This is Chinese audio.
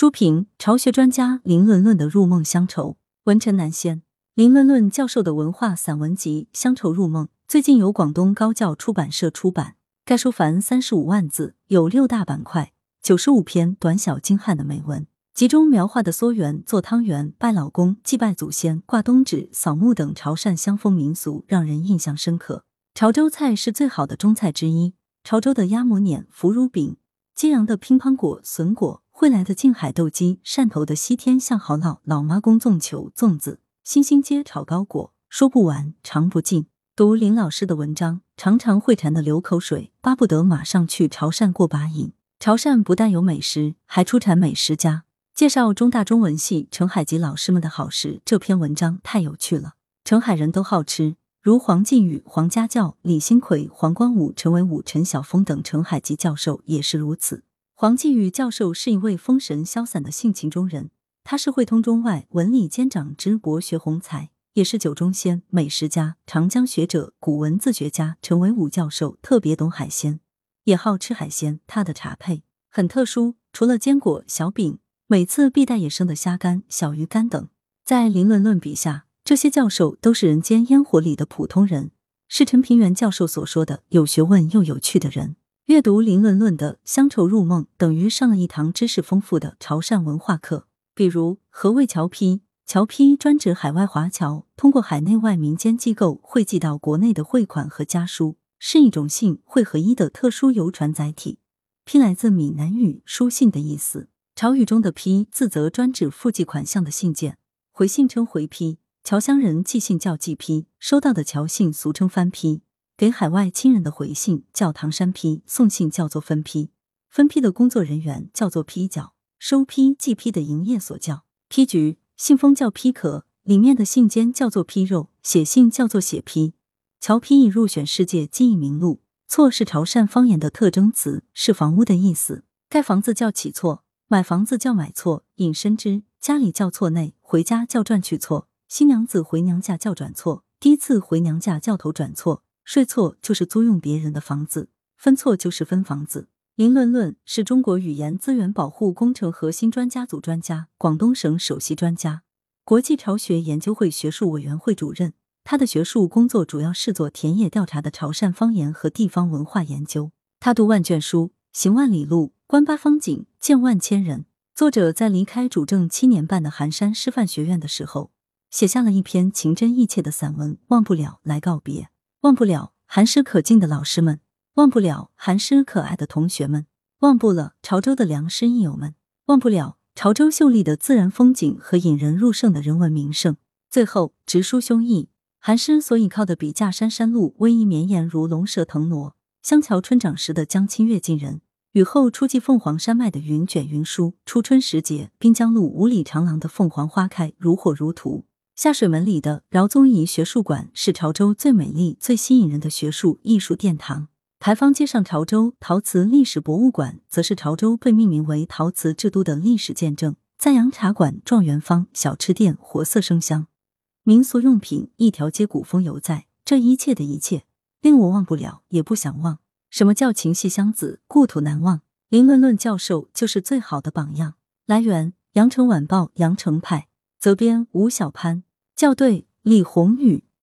书评：巢学专家林论论的入梦乡愁。文陈南先，林论论教授的文化散文集《乡愁入梦》最近由广东高教出版社出版。该书凡三十五万字，有六大板块，九十五篇短小精悍的美文，集中描画的缩园、做汤圆、拜老公、祭拜祖先、挂冬纸、扫墓等潮汕乡风民俗，让人印象深刻。潮州菜是最好的中菜之一，潮州的鸭母碾、腐乳饼，揭阳的乒乓果、笋果。惠来的静海斗鸡，汕头的西天相好烙，老妈公粽球、粽子，新兴街炒糕果，说不完，尝不尽。读林老师的文章，常常会馋得流口水，巴不得马上去潮汕过把瘾。潮汕不但有美食，还出产美食家。介绍中大中文系陈海吉老师们的好食，这篇文章太有趣了。澄海人都好吃，如黄靖宇、黄家教、李新奎、黄光武、陈伟武、陈晓峰等陈海吉教授也是如此。黄继宇教授是一位风神潇洒的性情中人，他是汇通中外文理兼长之博学宏才，也是酒中仙、美食家、长江学者、古文字学家。陈维武教授特别懂海鲜，也好吃海鲜。他的茶配很特殊，除了坚果、小饼，每次必带野生的虾干、小鱼干等。在林论论笔下，这些教授都是人间烟火里的普通人，是陈平原教授所说的有学问又有趣的人。阅读林论论的《乡愁入梦》，等于上了一堂知识丰富的潮汕文化课。比如，何谓侨批？侨批专指海外华侨通过海内外民间机构汇寄到国内的汇款和家书，是一种信汇合一的特殊邮传载体。批来自闽南语“书信”的意思。潮语中的批字则专指附寄款项的信件，回信称回批。侨乡人寄信叫寄批，收到的侨信俗称翻批。给海外亲人的回信叫唐山批，送信叫做分批，分批的工作人员叫做批角，收批寄批的营业所叫批局，信封叫批壳，里面的信笺叫做批肉，写信叫做写批。侨批已入选世界记忆名录。错是潮汕方言的特征词，是房屋的意思。盖房子叫起错，买房子叫买错。引申之，家里叫错内，回家叫转去错。新娘子回娘家叫转错，第一次回娘家叫头转错。睡错就是租用别人的房子，分错就是分房子。林论论是中国语言资源保护工程核心专家组专家，广东省首席专家，国际潮学研究会学术委员会主任。他的学术工作主要是做田野调查的潮汕方言和地方文化研究。他读万卷书，行万里路，观八方景，见万千人。作者在离开主政七年半的寒山师范学院的时候，写下了一篇情真意切的散文《忘不了》来告别。忘不了寒湿可敬的老师们，忘不了寒湿可爱的同学们，忘不了潮州的良师益友们，忘不了潮州秀丽的自然风景和引人入胜的人文名胜。最后直抒胸臆，寒湿所倚靠的笔架山山路逶迤绵延如龙蛇腾挪，香桥春长时的江清月近人，雨后初霁凤凰山脉的云卷云舒，初春时节滨江路五里长廊的凤凰花开如火如荼。下水门里的饶宗颐学术馆是潮州最美丽、最吸引人的学术艺术殿堂。牌坊街上潮州陶瓷历史博物馆，则是潮州被命名为陶瓷之都的历史见证。赞扬茶馆、状元坊、小吃店活色生香，民俗用品一条街古风犹在。这一切的一切，令我忘不了，也不想忘。什么叫情系乡子，故土难忘？林论论教授就是最好的榜样。来源：羊城晚报羊城派，责编吴小潘。校对：李宏宇。